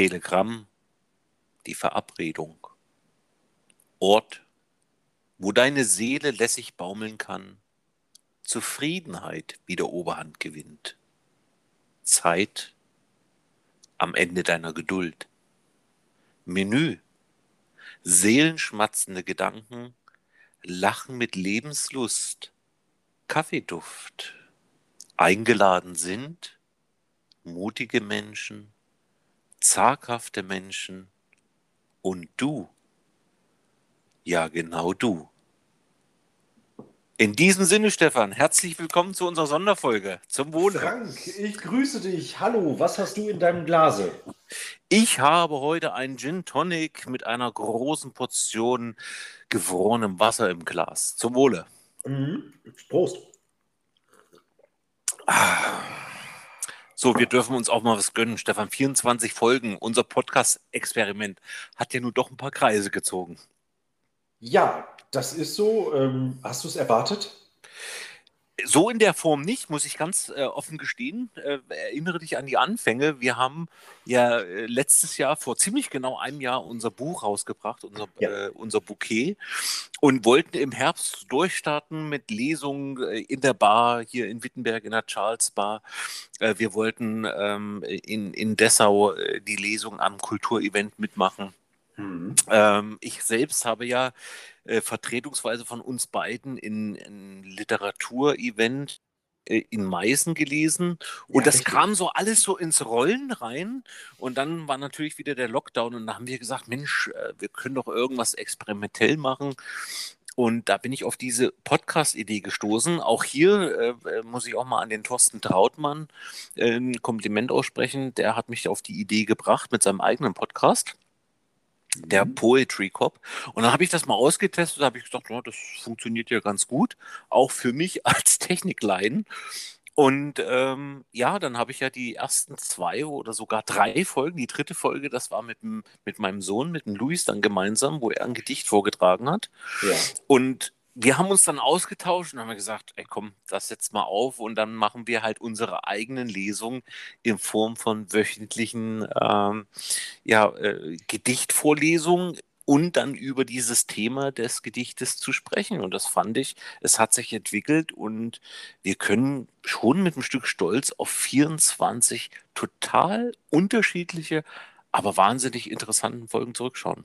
Telegramm, die Verabredung. Ort, wo deine Seele lässig baumeln kann, Zufriedenheit wieder Oberhand gewinnt. Zeit am Ende deiner Geduld. Menü, seelenschmatzende Gedanken, Lachen mit Lebenslust, Kaffeeduft. Eingeladen sind mutige Menschen, zaghafte Menschen und du. Ja, genau du. In diesem Sinne, Stefan, herzlich willkommen zu unserer Sonderfolge. Zum Wohle. Frank, ich grüße dich. Hallo, was hast du in deinem Glase? Ich habe heute einen Gin Tonic mit einer großen Portion gefrorenem Wasser im Glas. Zum Wohle. Mhm. Prost. Ah. So, wir dürfen uns auch mal was gönnen, Stefan. 24 Folgen. Unser Podcast-Experiment hat ja nur doch ein paar Kreise gezogen. Ja, das ist so. Ähm, hast du es erwartet? So in der Form nicht, muss ich ganz äh, offen gestehen. Äh, erinnere dich an die Anfänge. Wir haben ja äh, letztes Jahr, vor ziemlich genau einem Jahr, unser Buch rausgebracht, unser, ja. Äh, unser Bouquet, und wollten im Herbst durchstarten mit Lesungen äh, in der Bar hier in Wittenberg, in der Charles Bar. Äh, wir wollten ähm, in, in Dessau die Lesung am Kulturevent mitmachen. Mhm. Ähm, ich selbst habe ja äh, vertretungsweise von uns beiden in ein Literaturevent äh, in Meißen gelesen und ja, das richtig. kam so alles so ins Rollen rein und dann war natürlich wieder der Lockdown und da haben wir gesagt, Mensch, äh, wir können doch irgendwas experimentell machen und da bin ich auf diese Podcast-Idee gestoßen. Auch hier äh, muss ich auch mal an den Thorsten Trautmann äh, ein Kompliment aussprechen. Der hat mich auf die Idee gebracht mit seinem eigenen Podcast der mhm. Poetry Cop. Und dann habe ich das mal ausgetestet, habe ich gedacht, ja, das funktioniert ja ganz gut, auch für mich als Techniklein. Und ähm, ja, dann habe ich ja die ersten zwei oder sogar drei Folgen. Die dritte Folge, das war mit, mit meinem Sohn, mit dem Luis dann gemeinsam, wo er ein Gedicht vorgetragen hat. Ja. Und wir haben uns dann ausgetauscht und haben gesagt, ey komm, das setzt mal auf und dann machen wir halt unsere eigenen Lesungen in Form von wöchentlichen ähm, ja, äh, Gedichtvorlesungen und dann über dieses Thema des Gedichtes zu sprechen. Und das fand ich, es hat sich entwickelt und wir können schon mit einem Stück Stolz auf 24 total unterschiedliche, aber wahnsinnig interessanten Folgen zurückschauen.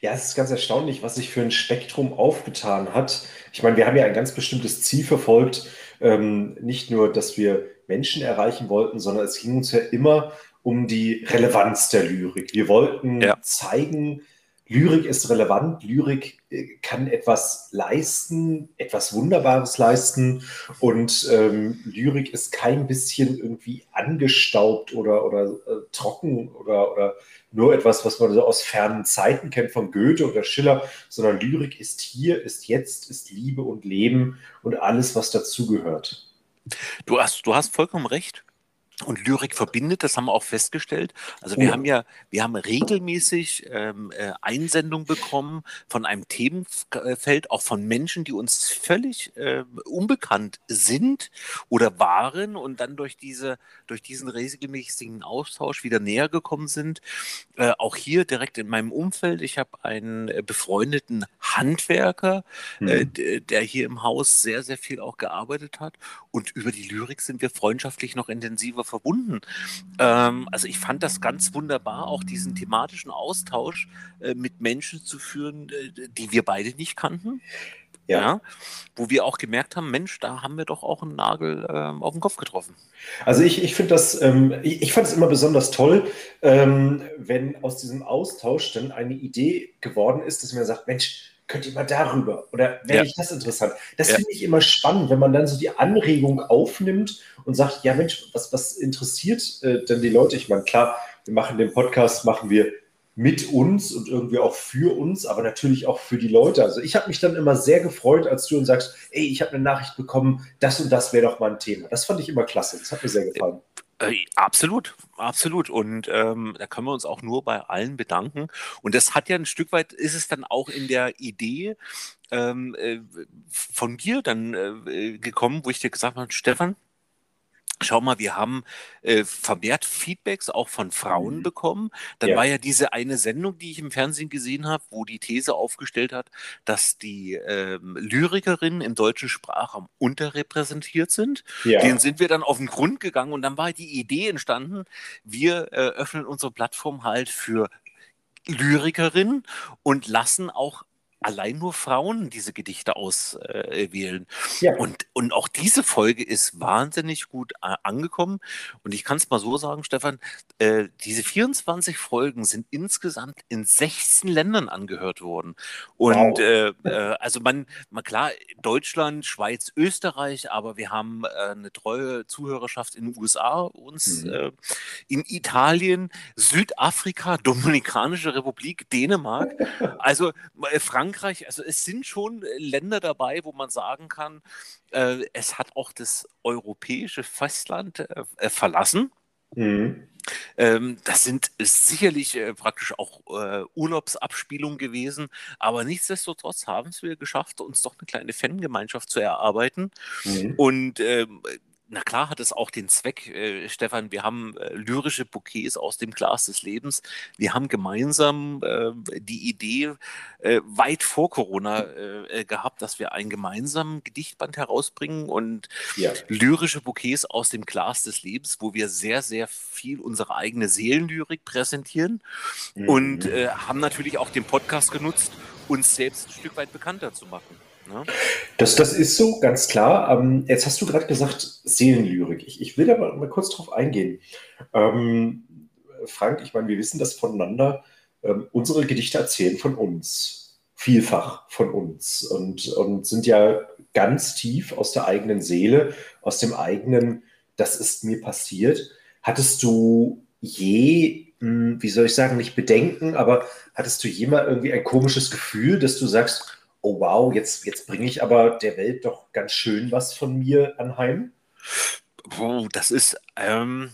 Ja, es ist ganz erstaunlich, was sich für ein Spektrum aufgetan hat. Ich meine, wir haben ja ein ganz bestimmtes Ziel verfolgt. Ähm, nicht nur, dass wir Menschen erreichen wollten, sondern es ging uns ja immer um die Relevanz der Lyrik. Wir wollten ja. zeigen, Lyrik ist relevant, Lyrik äh, kann etwas leisten, etwas Wunderbares leisten. Und ähm, Lyrik ist kein bisschen irgendwie angestaubt oder, oder äh, trocken oder, oder nur etwas, was man so aus fernen Zeiten kennt von Goethe oder Schiller, sondern Lyrik ist hier, ist jetzt, ist Liebe und Leben und alles, was dazugehört. Du hast, du hast vollkommen recht und Lyrik verbindet, das haben wir auch festgestellt. Also wir oh. haben ja, wir haben regelmäßig ähm, äh, Einsendungen bekommen von einem Themenfeld, auch von Menschen, die uns völlig äh, unbekannt sind oder waren und dann durch diese, durch diesen regelmäßigen Austausch wieder näher gekommen sind. Äh, auch hier direkt in meinem Umfeld. Ich habe einen äh, befreundeten Handwerker, äh, mhm. der hier im Haus sehr, sehr viel auch gearbeitet hat. Und über die Lyrik sind wir freundschaftlich noch intensiver verbunden. Ähm, also ich fand das ganz wunderbar, auch diesen thematischen Austausch äh, mit Menschen zu führen, äh, die wir beide nicht kannten. Ja. ja. wo wir auch gemerkt haben, Mensch, da haben wir doch auch einen Nagel ähm, auf den Kopf getroffen. Also ich, ich finde das, ähm, ich, ich fand es immer besonders toll, ähm, wenn aus diesem Austausch dann eine Idee geworden ist, dass man sagt, Mensch, könnt ihr mal darüber oder wäre ja. ich das interessant? Das ja. finde ich immer spannend, wenn man dann so die Anregung aufnimmt und sagt, ja Mensch, was, was interessiert äh, denn die Leute? Ich meine, klar, wir machen den Podcast, machen wir mit uns und irgendwie auch für uns, aber natürlich auch für die Leute. Also ich habe mich dann immer sehr gefreut, als du uns sagst, ey, ich habe eine Nachricht bekommen, das und das wäre doch mal ein Thema. Das fand ich immer klasse. Das hat mir sehr gefallen. Äh, absolut, absolut. Und ähm, da können wir uns auch nur bei allen bedanken. Und das hat ja ein Stück weit, ist es dann auch in der Idee ähm, äh, von mir dann äh, gekommen, wo ich dir gesagt habe, Stefan, Schau mal, wir haben äh, vermehrt Feedbacks auch von Frauen Mhm. bekommen. Dann Ja. war ja diese eine Sendung, die ich im Fernsehen gesehen habe, wo die These aufgestellt hat, dass die ähm, Lyrikerinnen im deutschen Sprachraum unterrepräsentiert sind. Ja. Den sind wir dann auf den Grund gegangen und dann war die Idee entstanden, wir äh, öffnen unsere Plattform halt für Lyrikerinnen und lassen auch allein nur Frauen diese Gedichte auswählen. Ja. Und, und auch diese Folge ist wahnsinnig gut äh, angekommen. Und ich kann es mal so sagen, Stefan, äh, diese 24 Folgen sind insgesamt in 16 Ländern angehört worden. Und Wow. äh, äh, also man, man klar, Deutschland, Schweiz, Österreich, aber wir haben äh, eine treue Zuhörerschaft in den USA uns, Mhm. in Italien, Südafrika, Dominikanische Republik, Dänemark, also äh, Frankreich, also es sind schon äh, Länder dabei, wo man sagen kann, äh, es hat auch das europäische Festland äh, äh, verlassen. Mhm. Ähm, das sind sicherlich äh, praktisch auch äh, Urlaubsabspielungen gewesen, aber nichtsdestotrotz haben es wir geschafft, uns doch eine kleine Fangemeinschaft zu erarbeiten. Mhm. Und ähm, na klar hat es auch den Zweck, äh, Stefan, wir haben äh, lyrische Bouquets aus dem Glas des Lebens. Wir haben gemeinsam äh, die Idee äh, weit vor Corona äh, äh, gehabt, dass wir einen gemeinsamen Gedichtband herausbringen und Ja. lyrische Bouquets aus dem Glas des Lebens, wo wir sehr, sehr viel unsere eigene Seelenlyrik präsentieren Mhm. und haben natürlich auch den Podcast genutzt, uns selbst ein Stück weit bekannter zu machen. Ne? Das, das ist so, ganz klar. Ähm, jetzt hast du gerade gesagt, Seelenlyrik. Ich, ich will da mal, mal kurz drauf eingehen. Ähm, Frank, ich meine, wir wissen das voneinander. Ähm, unsere Gedichte erzählen von uns. Vielfach von uns. Und, und sind ja ganz tief aus der eigenen Seele, aus dem eigenen, das ist mir passiert. Hattest du je, mh, wie soll ich sagen, nicht Bedenken, aber hattest du jemals irgendwie ein komisches Gefühl, dass du sagst, oh wow, jetzt, jetzt bringe ich aber der Welt doch ganz schön was von mir anheim? Puh, das ist, ähm,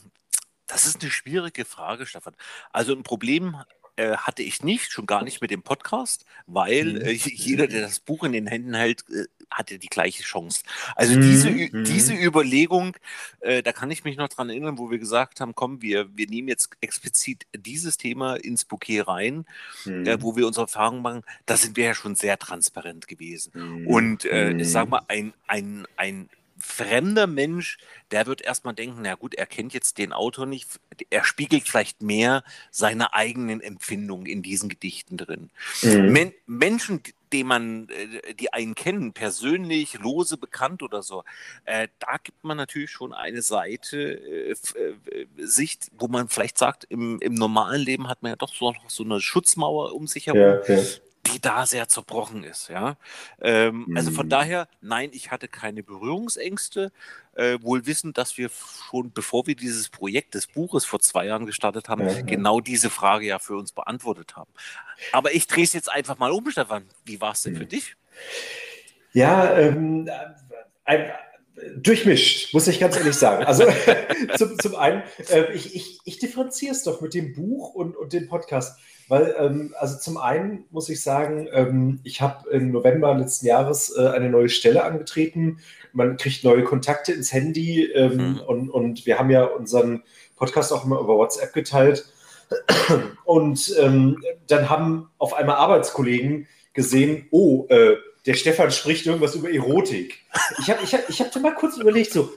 das ist eine schwierige Frage, Stefan. Also ein Problem äh, hatte ich nicht, schon gar nicht mit dem Podcast, weil Mhm. äh, jeder, der das Buch in den Händen hält, äh, hatte die gleiche Chance. Also Mhm, diese, mhm. diese Überlegung, äh, da kann ich mich noch dran erinnern, wo wir gesagt haben, komm, wir, wir nehmen jetzt explizit dieses Thema ins Bouquet rein, Mhm. äh, wo wir unsere Erfahrungen machen, da sind wir ja schon sehr transparent gewesen. Mhm. Und äh, Mhm. ich sag mal, ein, ein, ein fremder Mensch, der wird erstmal denken, na gut, er kennt jetzt den Autor nicht, er spiegelt vielleicht mehr seine eigenen Empfindungen in diesen Gedichten drin. Mhm. Men Menschen, die man, äh, die einen kennen, persönlich, lose, bekannt oder so, äh, da gibt man natürlich schon eine Seite, äh, äh, Sicht, wo man vielleicht sagt, im, im normalen Leben hat man ja doch so so eine Schutzmauer um sich herum Ja, ja. Die da sehr zerbrochen ist, ja. Ähm, Also von Mhm. daher, nein, ich hatte keine Berührungsängste, äh, wohl wissend, dass wir schon, bevor wir dieses Projekt des Buches vor zwei Jahren gestartet haben, ja. genau diese Frage ja für uns beantwortet haben. Aber ich drehe es jetzt einfach mal um, Stefan. Wie war es denn für Mhm. dich? Ja, ähm, ein, durchmischt, muss ich ganz ehrlich sagen. Also zum, zum einen, äh, ich, ich, ich differenziere es doch mit dem Buch und, und dem Podcast. Weil, ähm, also zum einen muss ich sagen, ähm, ich habe im November letzten Jahres äh, eine neue Stelle angetreten. Man kriegt neue Kontakte ins Handy ähm, Mhm. und, und wir haben ja unseren Podcast auch immer über WhatsApp geteilt. Und ähm, dann haben auf einmal Arbeitskollegen gesehen, oh, äh, der Stefan spricht irgendwas über Erotik. Ich habe ich hab, ich hab dann mal kurz überlegt, so,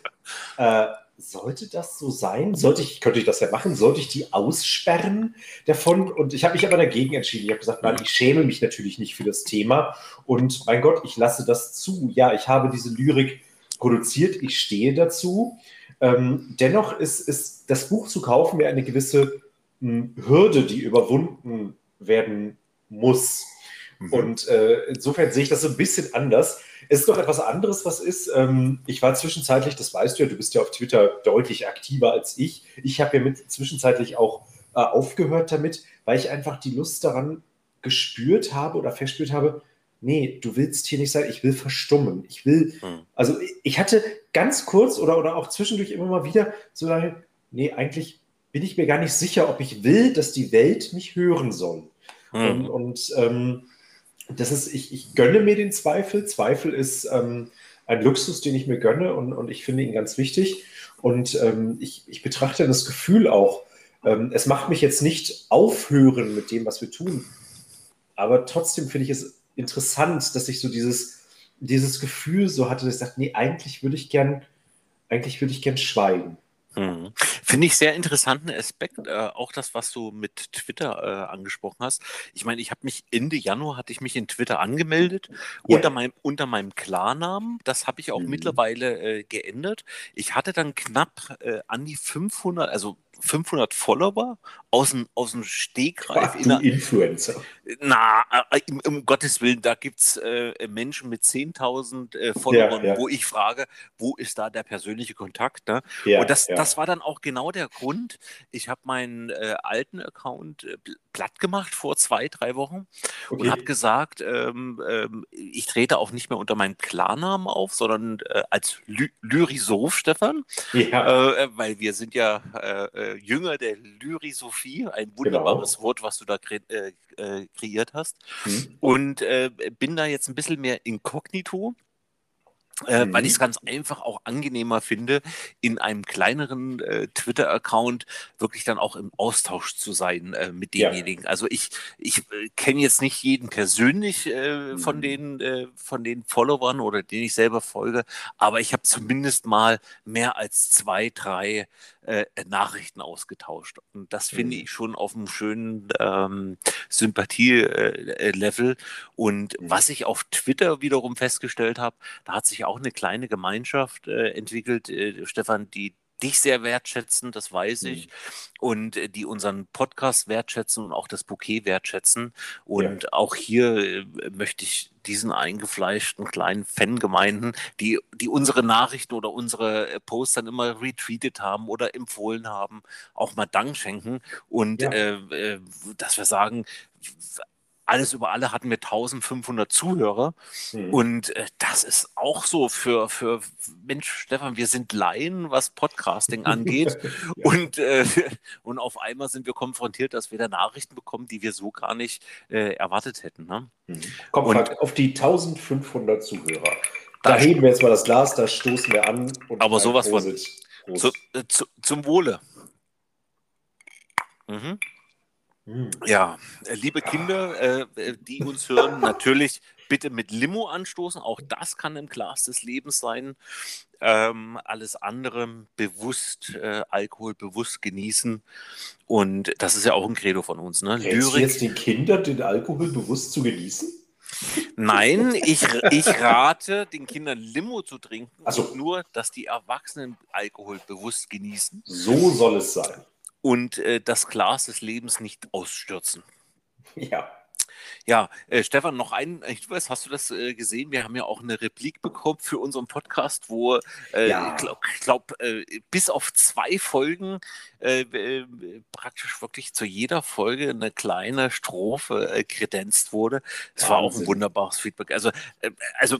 äh, sollte das so sein? Sollte ich, könnte ich das ja machen? Sollte ich die aussperren davon? Und ich habe mich aber dagegen entschieden. Ich habe gesagt, nein, ich schäme mich natürlich nicht für das Thema. Und mein Gott, ich lasse das zu. Ja, ich habe diese Lyrik produziert, ich stehe dazu. Ähm, dennoch ist, ist das Buch zu kaufen mir eine gewisse mh, Hürde, die überwunden werden muss. Mhm. Und äh, insofern sehe ich das so ein bisschen anders. Es ist noch etwas anderes, was ist. Ähm, ich war zwischenzeitlich, das weißt du ja, du bist ja auf Twitter deutlich aktiver als ich. Ich habe ja mit zwischenzeitlich auch äh, aufgehört damit, weil ich einfach die Lust daran gespürt habe oder verspürt habe, nee, du willst hier nicht sein, ich will verstummen. Ich will, Mhm. also ich- hatte ganz kurz oder, oder auch zwischendurch immer mal wieder so lange, nee, eigentlich bin ich mir gar nicht sicher, ob ich will, dass die Welt mich hören soll. Und, Mhm. und ähm, das ist, ich, ich gönne mir den Zweifel. Zweifel ist ähm, ein Luxus, den ich mir gönne und, und ich finde ihn ganz wichtig. Und ähm, ich, ich betrachte das Gefühl auch, ähm, es macht mich jetzt nicht aufhören mit dem, was wir tun. Aber trotzdem finde ich es interessant, dass ich so dieses, dieses Gefühl so hatte, dass ich dachte, nee, eigentlich würde ich gern, eigentlich würde ich gern schweigen. Mhm. Finde ich sehr interessanten Aspekt, äh, auch das, was du mit Twitter äh, angesprochen hast. Ich meine, ich habe mich Ende Januar hatte ich mich in Twitter angemeldet ja. unter meinem unter meinem Klarnamen. Das habe ich auch mhm. mittlerweile äh, geändert. Ich hatte dann knapp äh, an die 500, also 500 Follower aus dem, aus dem Stegreif. Ach, du Influencer. Na, äh, um, um Gottes Willen, da gibt es äh, Menschen mit 10.000 äh, Followern, ja, ja. wo ich frage, wo ist da der persönliche Kontakt? Ne? Ja, Und das, das war dann auch genau der Grund. Ich habe meinen äh, alten Account äh, platt gemacht vor zwei, drei Wochen okay. und habe gesagt, ähm, ähm, ich trete auch nicht mehr unter meinem Klarnamen auf, sondern äh, als Ly Lyrisoph, Stefan. Ja. weil wir sind ja Jünger der Lyrisophie, ein wunderbares genau. Wort, was du da kre äh, äh, kreiert hast. Mhm. Und äh, bin da jetzt ein bisschen mehr inkognito äh, mhm. weil ich es ganz einfach auch angenehmer finde, in einem kleineren äh, Twitter-Account wirklich dann auch im Austausch zu sein äh, mit demjenigen. Ja. Also ich, ich äh, kenne jetzt nicht jeden persönlich äh, mhm. von, den, äh, von den Followern oder denen ich selber folge, aber ich habe zumindest mal mehr als zwei, drei Nachrichten ausgetauscht. Und das finde mhm. ich schon auf einem schönen ähm, Sympathie-Level. Und mhm. was ich auf Twitter wiederum festgestellt habe, da hat sich auch auch eine kleine Gemeinschaft äh, entwickelt, äh, Stefan, die dich sehr wertschätzen, das weiß ich, mhm. und äh, die unseren Podcast wertschätzen und auch das Bouquet wertschätzen. Und ja. auch hier äh, möchte ich diesen eingefleischten kleinen Fangemeinden, die, die unsere Nachrichten oder unsere äh, Posts dann immer retweetet haben oder empfohlen haben, auch mal Dank schenken. Und ja. äh, dass wir sagen, alles über alle hatten wir 1500 Zuhörer. Mhm. Und äh, das ist auch so für, für, Mensch, Stefan, wir sind Laien, was Podcasting angeht. ja. und, äh, und auf einmal sind wir konfrontiert, dass wir da Nachrichten bekommen, die wir so gar nicht äh, erwartet hätten. Ne? Mhm. Komm, und, Frank, auf die 1500 Zuhörer. Da, heben wir jetzt mal das Glas, da stoßen wir an. aber sowas von. Zu, äh, zu, zum Wohle. Mhm. Hm. Ja, äh, liebe Kinder, äh, äh, die uns hören, natürlich bitte mit Limo anstoßen. Auch das kann im Glas des Lebens sein. Ähm, alles andere bewusst, äh, Alkohol bewusst genießen. Und das ist ja auch ein Credo von uns. Ne? Lyrik. jetzt den Kindern den Alkohol bewusst zu genießen? Nein, ich, ich rate den Kindern Limo zu trinken, so. nur, dass die Erwachsenen Alkohol bewusst genießen. So soll es sein und äh, das Glas des Lebens nicht ausstürzen. Ja. Ja, äh, Stefan, noch ein Hinweis, hast du das äh, gesehen? Wir haben ja auch eine Replik bekommen für unseren Podcast, wo äh, ja. ich glaube, glaub, äh, bis auf zwei Folgen äh, äh, praktisch wirklich zu jeder Folge eine kleine Strophe kredenzt wurde. Es war auch ein wunderbares Feedback. Also, also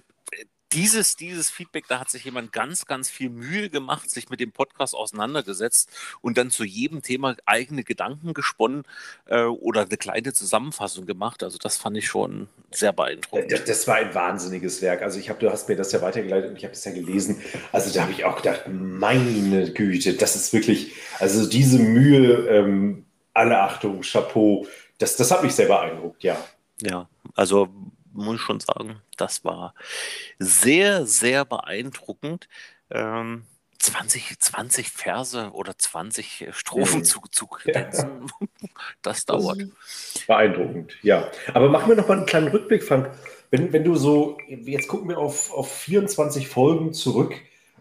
dieses, dieses Feedback, da hat sich jemand ganz, ganz viel Mühe gemacht, sich mit dem Podcast auseinandergesetzt und dann zu jedem Thema eigene Gedanken gesponnen äh, oder eine kleine Zusammenfassung gemacht. Also das fand ich schon sehr beeindruckend. Das, das war ein wahnsinniges Werk. Also ich habe, du hast mir das ja weitergeleitet und ich habe es ja gelesen. Also da habe ich auch gedacht, meine Güte, das ist wirklich, also diese Mühe, ähm, alle Achtung, Chapeau, das, das hat mich sehr beeindruckt, ja. Ja, also muss ich schon sagen, das war sehr, sehr beeindruckend. Ähm, 20, 20 Verse oder 20 Strophen mhm. zu, zu kredenzen, ja. das dauert. Das beeindruckend, ja. Aber machen wir noch mal einen kleinen Rückblick, Frank. Wenn, wenn du so, jetzt gucken wir auf, auf 24 Folgen zurück,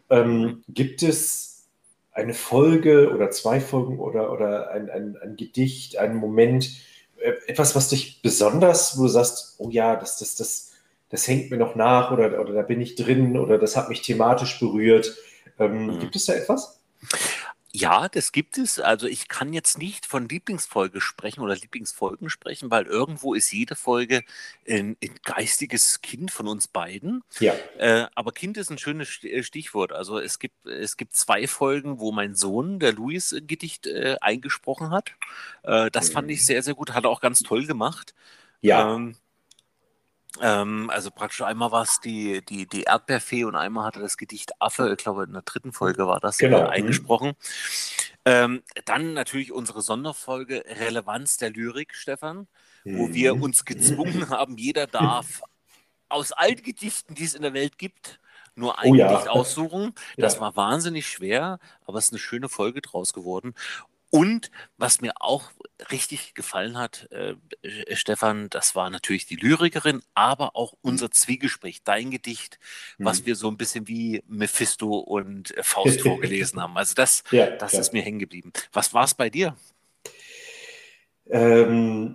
ähm, gibt es eine Folge oder zwei Folgen oder, oder ein, ein, ein Gedicht, einen Moment, äh, etwas, was dich besonders, wo du sagst, oh ja, das, das, das, das hängt mir noch nach oder, oder da bin ich drin oder das hat mich thematisch berührt. Ähm, mhm. Gibt es da etwas? Ja, das gibt es. Also ich kann jetzt nicht von Lieblingsfolge sprechen oder Lieblingsfolgen sprechen, weil irgendwo ist jede Folge ein, ein geistiges Kind von uns beiden. Ja. Äh, aber Kind ist ein schönes äh, Stichwort. Also es gibt, es gibt zwei Folgen, wo mein Sohn, der Luis, ein Gedicht äh, eingesprochen hat. Äh, das mhm. fand ich mhm. sehr, sehr gut. Hat er auch ganz toll gemacht. Ja. Ähm, Ähm, also praktisch einmal war es die, die, die Erdbeerfee und einmal hatte das Gedicht Affe, ich glaube in der dritten Folge war das genau. äh, eingesprochen. Ähm, dann natürlich unsere Sonderfolge Relevanz der Lyrik, Stefan, wo mhm. wir uns gezwungen haben, jeder darf aus allen Gedichten, die es in der Welt gibt, nur ein oh, ja. Gedicht aussuchen. Das ja. war wahnsinnig schwer, aber es ist eine schöne Folge draus geworden. Und was mir auch richtig gefallen hat, äh, Stefan, das war natürlich die Lyrikerin, aber auch mhm. unser Zwiegespräch, dein Gedicht, mhm. was wir so ein bisschen wie Mephisto und äh, Faust vorgelesen haben. Also das, ja, das ja. ist mir hängen geblieben. Was war es bei dir? Ähm,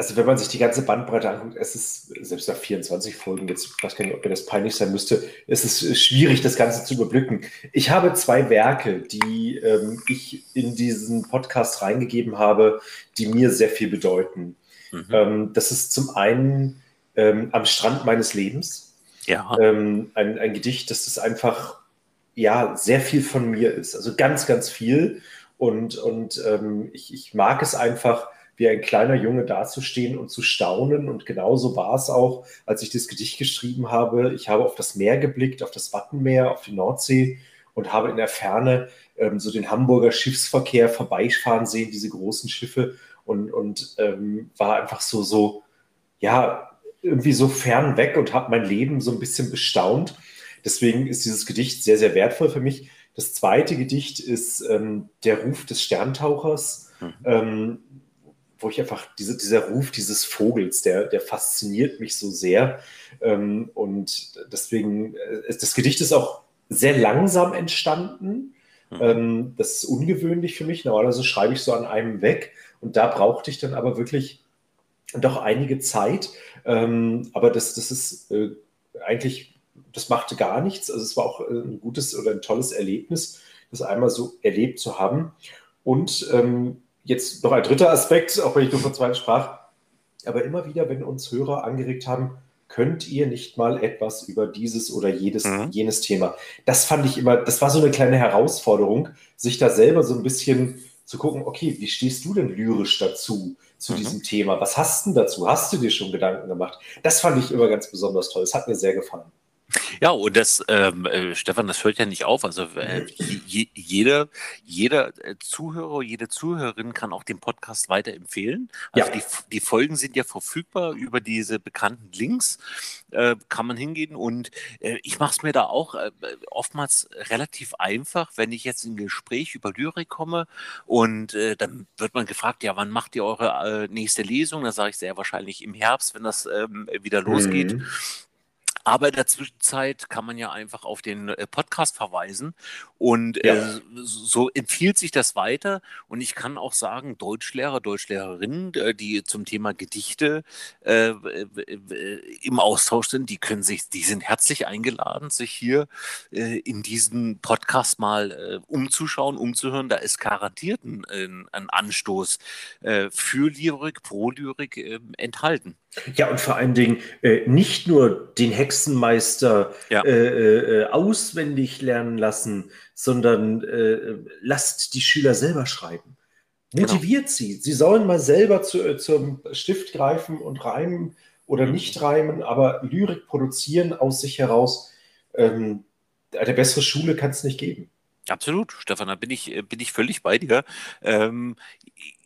also wenn man sich die ganze Bandbreite anguckt, es ist selbst nach 24 Folgen, jetzt ich weiß gar nicht, ob mir das peinlich sein müsste, es ist schwierig, das Ganze zu überblicken. Ich habe zwei Werke, die ähm, ich in diesen Podcast reingegeben habe, die mir sehr viel bedeuten. Mhm. Ähm, das ist zum einen ähm, Am Strand meines Lebens. Ja. Ähm, ein, ein Gedicht, das ist einfach ja sehr viel von mir ist. Also ganz, ganz viel. Und, und ähm, ich, ich mag es einfach wie ein kleiner Junge dazustehen und zu staunen. Und genauso war es auch, als ich das Gedicht geschrieben habe. Ich habe auf das Meer geblickt, auf das Wattenmeer, auf die Nordsee und habe in der Ferne ähm, so den Hamburger Schiffsverkehr vorbeifahren sehen, diese großen Schiffe und, und ähm, war einfach so, so, ja, irgendwie so fern weg und habe mein Leben so ein bisschen bestaunt. Deswegen ist dieses Gedicht sehr, sehr wertvoll für mich. Das zweite Gedicht ist ähm, Der Ruf des Sterntauchers. Mhm. Wo ich einfach, diese, dieser Ruf dieses Vogels, der, der fasziniert mich so sehr. Ähm, und deswegen, äh, das Gedicht ist auch sehr langsam entstanden. Mhm. Ähm, das ist ungewöhnlich für mich. Normalerweise schreibe ich so an einem weg. Und da brauchte ich dann aber wirklich doch einige Zeit. Ähm, aber das, das ist äh, eigentlich, das machte gar nichts. Also es war auch ein gutes oder ein tolles Erlebnis, das einmal so erlebt zu haben. Und ähm, jetzt noch ein dritter Aspekt, auch wenn ich nur von zwei sprach, aber immer wieder, wenn uns Hörer angeregt haben, könnt ihr nicht mal etwas über dieses oder jedes, mhm. jenes Thema. Das fand ich immer, das war so eine kleine Herausforderung, sich da selber so ein bisschen zu gucken, okay, wie stehst du denn lyrisch dazu, zu mhm. diesem Thema? Was hast du denn dazu? Hast du dir schon Gedanken gemacht? Das fand ich immer ganz besonders toll. Das hat mir sehr gefallen. Ja, und das, ähm, äh, Stefan, das hört ja nicht auf. Also äh, je, jeder, jeder äh, Zuhörer, jede Zuhörerin kann auch den Podcast weiterempfehlen. Also ja. die, die Folgen sind ja verfügbar über diese bekannten Links. Äh, kann man hingehen und äh, ich mache es mir da auch oftmals relativ einfach, wenn ich jetzt in ein Gespräch über Lyrik komme und dann wird man gefragt, ja, wann macht ihr eure nächste Lesung? Da sage ich sehr wahrscheinlich im Herbst, wenn das ähm, wieder losgeht. Mhm. Aber in der Zwischenzeit kann man ja einfach auf den äh, Podcast verweisen und ja. äh, so empfiehlt sich das weiter. Und ich kann auch sagen, Deutschlehrer, Deutschlehrerinnen, äh, die zum Thema Gedichte äh, im Austausch sind, die können sich, die sind herzlich eingeladen, sich hier äh, in diesen Podcast mal äh, umzuschauen, umzuhören. Da ist garantiert ein, ein Anstoß für Lyrik, pro Lyrik ähm, enthalten. Ja, und vor allen Dingen äh, nicht nur den Hexenmeister ja. äh, äh, auswendig lernen lassen, sondern äh, lasst die Schüler selber schreiben. Genau. Motiviert genau. sie. Sie sollen mal selber zu, äh, zum Stift greifen und reimen oder mhm. nicht reimen, aber Lyrik produzieren aus sich heraus. Ähm, eine bessere Schule kann es nicht geben. Absolut, Stefan, da bin ich, äh, bin ich völlig bei dir. Ähm,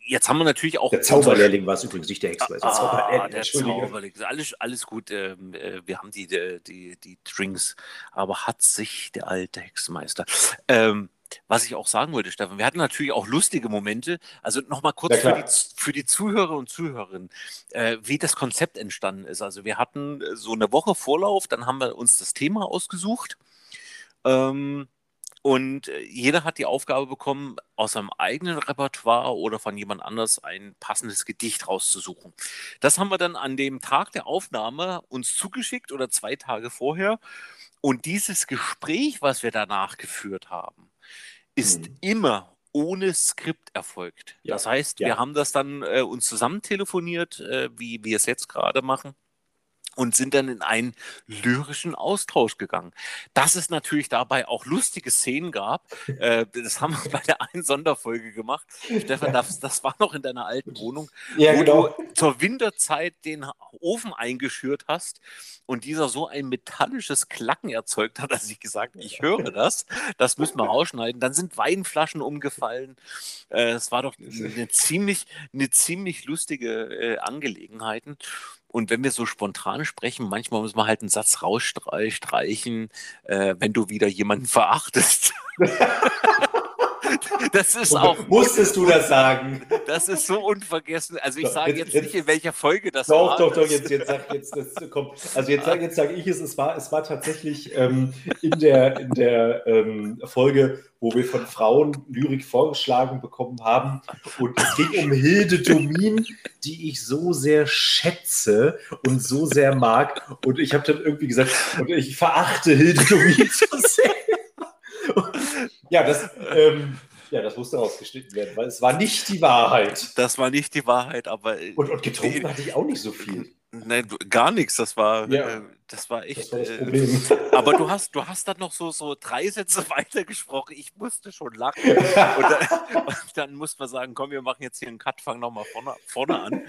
jetzt haben wir natürlich auch. Der Zauberlehrling war es übrigens nicht der Hexenmeister. Ah, der Zauberlehrling. Alles, alles gut. Ähm, äh, wir haben die, die, die Drinks. Aber hat sich der alte Hexenmeister. Ähm, was ich auch sagen wollte, Stefan, wir hatten natürlich auch lustige Momente. Also nochmal kurz ja, für, die, für die Zuhörer und Zuhörerinnen, äh, wie das Konzept entstanden ist. Also wir hatten so eine Woche Vorlauf, dann haben wir uns das Thema ausgesucht. Ähm, und äh, jeder hat die Aufgabe bekommen, aus seinem eigenen Repertoire oder von jemand anders ein passendes Gedicht rauszusuchen. Das haben wir dann an dem Tag der Aufnahme uns zugeschickt oder zwei Tage vorher. Und dieses Gespräch, was wir danach geführt haben, ist hm. immer ohne Skript erfolgt. Ja. Das heißt, ja. wir haben das dann äh, uns zusammen telefoniert, äh, wie wir es jetzt gerade machen und sind dann in einen lyrischen Austausch gegangen. Dass es natürlich dabei auch lustige Szenen gab, äh, das haben wir bei der einen Sonderfolge gemacht. Stefan, das, das war noch in deiner alten Wohnung, ja, wo genau. du zur Winterzeit den Ofen eingeschürt hast und dieser so ein metallisches Klacken erzeugt hat, dass ich gesagt ich höre das, das müssen wir rausschneiden. Dann sind Weinflaschen umgefallen. Äh, es war doch eine ziemlich, eine ziemlich lustige äh, Angelegenheit. Und wenn wir so spontan sprechen, manchmal muss man halt einen Satz rausstreichen, äh, wenn du wieder jemanden verachtest. das ist auch. Musstest du das sagen? Das ist so unvergessen. Also ich sage jetzt, jetzt, nicht, in welcher Folge das doch, war. Doch, doch, doch, jetzt, jetzt sag jetzt, das kommt. Also jetzt, jetzt sage ich es, es war, es war tatsächlich ähm, in der, in der ähm, Folge, wo wir von Frauen Lyrik vorgeschlagen bekommen haben. Und es ging um Hilde Domin, die ich so sehr schätze und so sehr mag. Und ich habe dann irgendwie gesagt, und ich verachte Hilde Domin so sehr. Ja, das, ähm, ja, das musste rausgeschnitten werden, weil es war nicht die Wahrheit. Das war nicht die Wahrheit, aber. Und, und getrunken hatte ich auch nicht so viel. Nein, gar nichts. Das war, ja, äh, das war echt. Das war das äh, Problem. Äh, aber du hast, du hast dann noch so, so drei Sätze weitergesprochen. Ich musste schon lachen. und, dann, und dann muss man sagen, komm, wir machen jetzt hier einen Cut, fangen nochmal vorne, vorne an.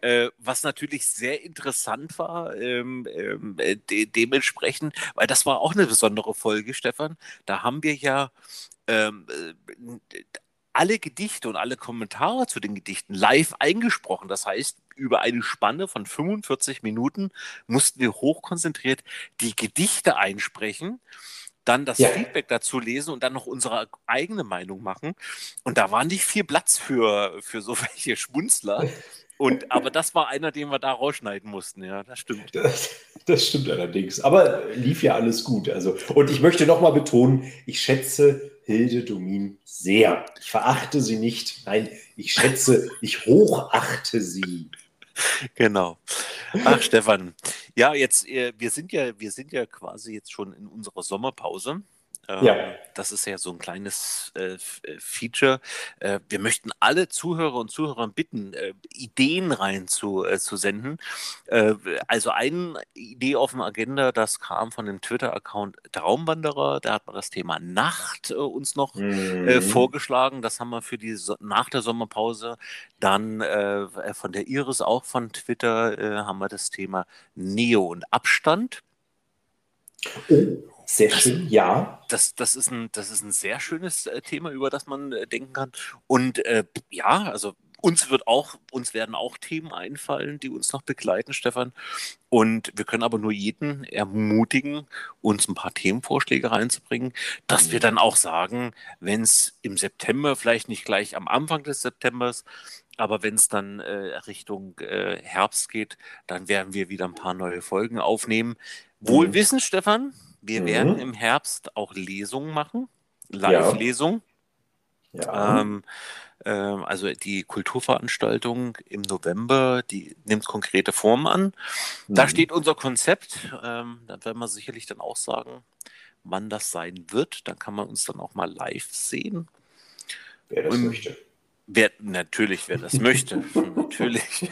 Äh, was natürlich sehr interessant war, ähm, ähm, de dementsprechend, weil das war auch eine besondere Folge, Stefan. Da haben wir ja ähm, äh, alle Gedichte und alle Kommentare zu den Gedichten live eingesprochen. Das heißt, über eine Spanne von 45 Minuten mussten wir hochkonzentriert die Gedichte einsprechen, dann das ja. Feedback dazu lesen und dann noch unsere eigene Meinung machen. Und da war nicht viel Platz für, für so welche Schmunzler. Und, aber das war einer, den wir da rausschneiden mussten, ja, das stimmt. Das, das stimmt allerdings. Aber lief ja alles gut. Also, und ich möchte nochmal betonen, ich schätze Hilde Domin sehr. Ich verachte sie nicht. Nein, ich schätze, ich hochachte sie. Genau. Ach, Stefan. Ja, jetzt, äh, wir sind ja, wir sind ja quasi jetzt schon in unserer Sommerpause. Ja. Ähm, das ist ja so ein kleines äh, äh, Feature. Äh, wir möchten alle Zuhörer und Zuhörer bitten, äh, Ideen rein zu, äh. Äh, also eine Idee auf der Agenda, das kam von dem Twitter-Account Traumwanderer. Da hat man das Thema Nacht uns noch mhm. vorgeschlagen. Das haben wir für die so nach der Sommerpause. Dann von der Iris auch von Twitter haben wir das Thema Neo und Abstand. Oh. Sehr das, schön, ja. Das, das, ist ein, das ist ein sehr schönes äh, Thema, über das man äh, denken kann. Und äh, ja, also uns wird auch, uns werden auch Themen einfallen, die uns noch begleiten, Stefan. Und wir können aber nur jeden ermutigen, uns ein paar Themenvorschläge reinzubringen, dass mhm. wir dann auch sagen, wenn es im September, vielleicht nicht gleich am Anfang des Septembers, aber wenn es dann äh, Richtung äh, Herbst geht, dann werden wir wieder ein paar neue Folgen aufnehmen. Wohl mhm. wissen, Stefan, wir mhm. werden im Herbst auch Lesungen machen, Live-Lesungen. Ja. ja. Ähm, ähm, also die Kulturveranstaltung im November, die nimmt konkrete Formen an. Mhm. Da steht unser Konzept. Ähm, da werden wir sicherlich dann auch sagen, wann das sein wird. Dann kann man uns dann auch mal live sehen. Wer das Und, möchte. Wer, natürlich, wer das möchte. natürlich.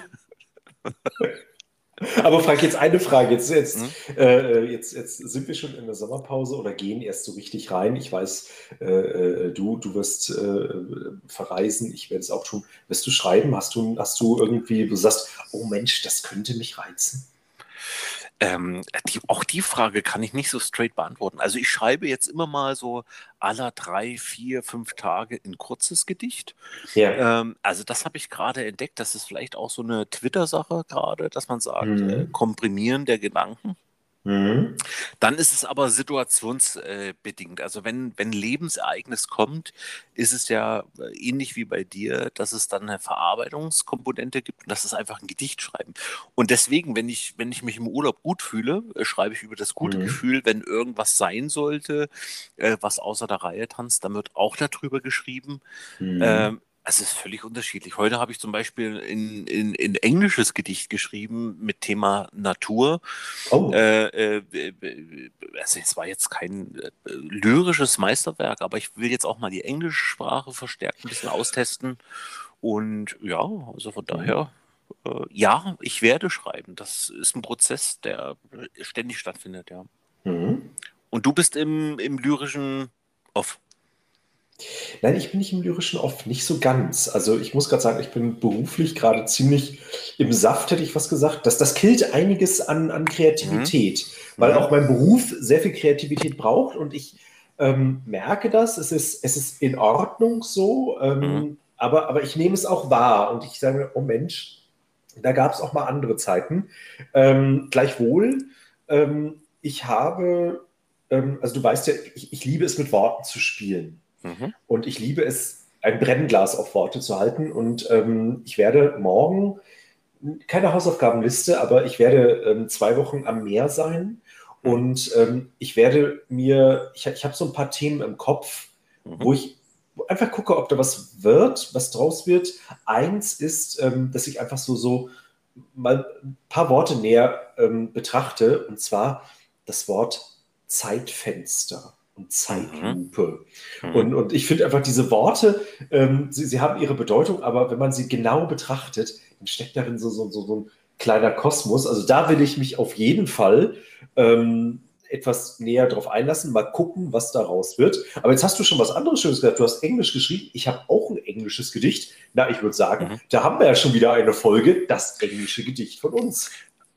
Aber Frank, jetzt eine Frage. Jetzt, jetzt, hm? äh, jetzt, jetzt sind wir schon in der Sommerpause oder gehen erst so richtig rein. Ich weiß, äh, äh du, du wirst äh, verreisen, ich werde es auch tun. Wirst du schreiben? Hast du, hast du irgendwie, du sagst, oh Mensch, das könnte mich reizen? Ähm, die, auch die Frage kann ich nicht so straight beantworten. Also ich schreibe jetzt immer mal so aller drei, vier, fünf Tage ein kurzes Gedicht. Ja. Ähm, also das habe ich gerade entdeckt. Das ist vielleicht auch so eine Twitter-Sache gerade, dass man sagt, mhm. äh, Komprimieren der Gedanken. Mhm. Dann ist es aber situationsbedingt. Also wenn, wenn Lebensereignis kommt, ist es ja äh, ähnlich wie bei dir, dass es dann eine Verarbeitungskomponente gibt und das ist einfach ein Gedicht schreiben. Und deswegen, wenn ich, wenn ich mich im Urlaub gut fühle, äh, schreibe ich über das gute mhm. Gefühl, wenn irgendwas sein sollte, äh, was außer der Reihe tanzt, dann wird auch darüber geschrieben. Mhm. Es ist völlig unterschiedlich. Heute habe ich zum Beispiel in, in, in englisches Gedicht geschrieben mit Thema Natur. Oh. Äh, äh, also es war jetzt kein äh, lyrisches Meisterwerk, aber ich will jetzt auch mal die englische Sprache verstärkt ein bisschen austesten. Und ja, also von daher äh, ja, ich werde schreiben. Das ist ein Prozess, der ständig stattfindet, ja. Mhm. Und du bist im, im lyrischen Off. Nein, ich bin nicht im lyrischen Off, nicht so ganz. Also ich muss gerade sagen, ich bin beruflich gerade ziemlich im Saft, hätte ich was gesagt. Das, das killt einiges an, an Kreativität, mhm. weil auch mein Beruf sehr viel Kreativität braucht und ich ähm, merke das. Es ist, es ist in Ordnung so, ähm, mhm. aber, aber ich nehme es auch wahr und ich sage mir, oh Mensch, da gab es auch mal andere Zeiten. Ähm, gleichwohl, ähm, ich habe, ähm, also du weißt ja, ich, ich liebe es mit Worten zu spielen. Mhm. Und ich liebe es, ein Brennglas auf Worte zu halten. Und ähm, ich werde morgen, keine Hausaufgabenliste, aber ich werde ähm, zwei Wochen am Meer sein. Mhm. Und ähm, ich werde mir, ich, ich habe so ein paar Themen im Kopf, mhm. wo ich einfach gucke, ob da was wird, was draus wird. Eins ist, ähm, dass ich einfach so, so mal ein paar Worte näher ähm, betrachte, und zwar das Wort Zeitfenster und Zeitlupe. Mhm. Und, und ich finde einfach diese Worte, ähm, sie, sie haben ihre Bedeutung, aber wenn man sie genau betrachtet, dann steckt darin so, so, so, so ein kleiner Kosmos. Also da will ich mich auf jeden Fall ähm, etwas näher drauf einlassen, mal gucken, was daraus wird. Aber jetzt hast du schon was anderes Schönes gesagt. Du hast Englisch geschrieben. Ich habe auch ein englisches Gedicht. Na, ich würde sagen, mhm. da haben wir ja schon wieder eine Folge, das englische Gedicht von uns.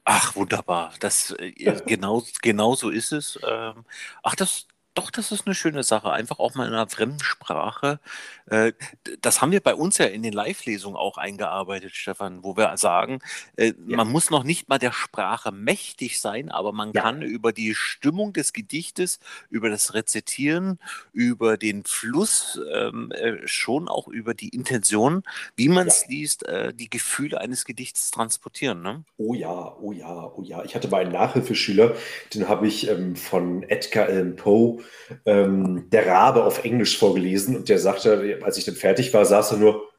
Ach, wunderbar. Das, äh, genau, genau so ist es. Ähm, ach, das, doch, das ist eine schöne Sache. Einfach auch mal in einer fremden Sprache. Äh, das haben wir bei uns ja in den Live-Lesungen auch eingearbeitet, Stefan, wo wir sagen, äh, ja. man muss noch nicht mal der Sprache mächtig sein, aber man ja. kann über die Stimmung des Gedichtes, über das Rezitieren, über den Fluss, ähm, äh, schon auch über die Intention, wie man es ja. liest, die Gefühle eines Gedichts transportieren. Ne? Oh ja, oh ja, oh ja. Ich hatte mal einen Nachhilfeschüler, den habe ich ähm, von Edgar Allan Poe ähm, Der Rabe auf Englisch vorgelesen und der sagte, als ich dann fertig war, saß er nur,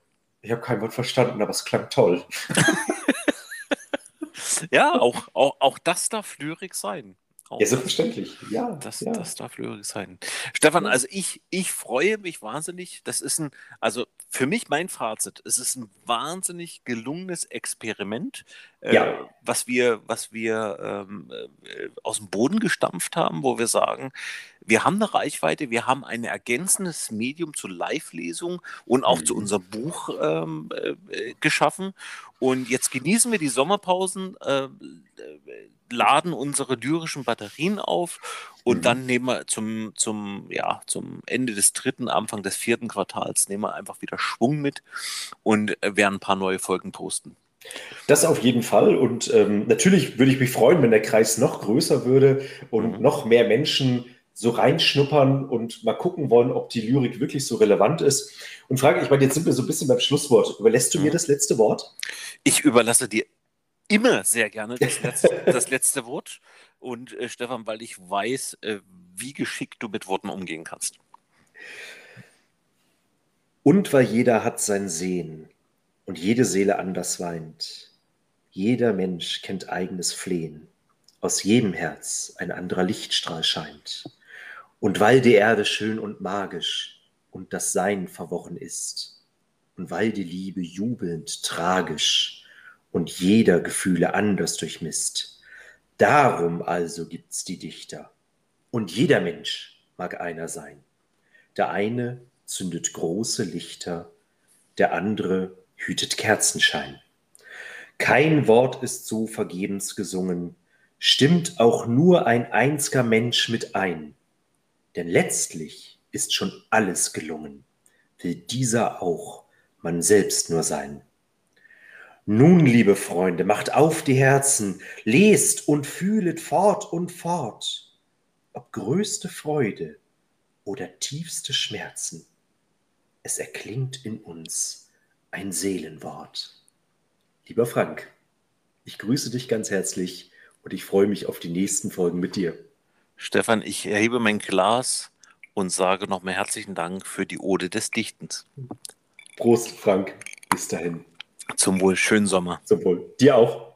ich habe kein Wort verstanden, aber es klang toll. ja, auch, auch, auch das darf Lyrik sein. Auch ja, selbstverständlich. Ja das, ja. das darf Lyrik sein. Stefan, also ich, ich freue mich wahnsinnig. Das ist ein, also für mich mein Fazit, es ist ein wahnsinnig gelungenes Experiment, äh, ja. äh, was wir, was wir ähm, äh, aus dem Boden gestampft haben, wo wir sagen, wir haben eine Reichweite, wir haben ein ergänzendes Medium zur Live-Lesung und auch mhm. zu unserem Buch ähm, äh, geschaffen. Und jetzt genießen wir die Sommerpausen, äh, laden unsere lyrischen Batterien auf und mhm. dann nehmen wir zum, zum, ja, zum Ende des dritten, Anfang des vierten Quartals, nehmen wir einfach wieder Schwung mit und äh, werden ein paar neue Folgen posten. Das auf jeden Fall. Und ähm, natürlich würde ich mich freuen, wenn der Kreis noch größer würde und mhm. noch mehr Menschen so reinschnuppern und mal gucken wollen, ob die Lyrik wirklich so relevant ist. Und frage, ich meine, jetzt sind wir so ein bisschen beim Schlusswort. Überlässt du mhm. mir das letzte Wort? Ich überlasse dir immer sehr gerne das letzte, das letzte Wort. Und äh, Stefan, weil ich weiß, äh, wie geschickt du mit Worten umgehen kannst. Und weil jeder hat sein Sehen und jede Seele anders weint. Jeder Mensch kennt eigenes Flehen. Aus jedem Herz ein anderer Lichtstrahl scheint. Und weil die Erde schön und magisch und das Sein verworren ist. Und weil die Liebe jubelnd tragisch und jeder Gefühle anders durchmisst. Darum also gibt's die Dichter. Und jeder Mensch mag einer sein. Der eine zündet große Lichter, der andere hütet Kerzenschein. Kein Wort ist so vergebens gesungen, stimmt auch nur ein einziger Mensch mit ein. Denn letztlich ist schon alles gelungen, will dieser auch man selbst nur sein. Nun, liebe Freunde, macht auf die Herzen, lest und fühlet fort und fort, ob größte Freude oder tiefste Schmerzen. Es erklingt in uns ein Seelenwort. Lieber Frank, ich grüße dich ganz herzlich und ich freue mich auf die nächsten Folgen mit dir. Stefan, ich erhebe mein Glas und sage nochmal herzlichen Dank für die Ode des Dichtens. Prost, Frank. Bis dahin. Zum Wohl, schönen Sommer. Zum Wohl. Dir auch.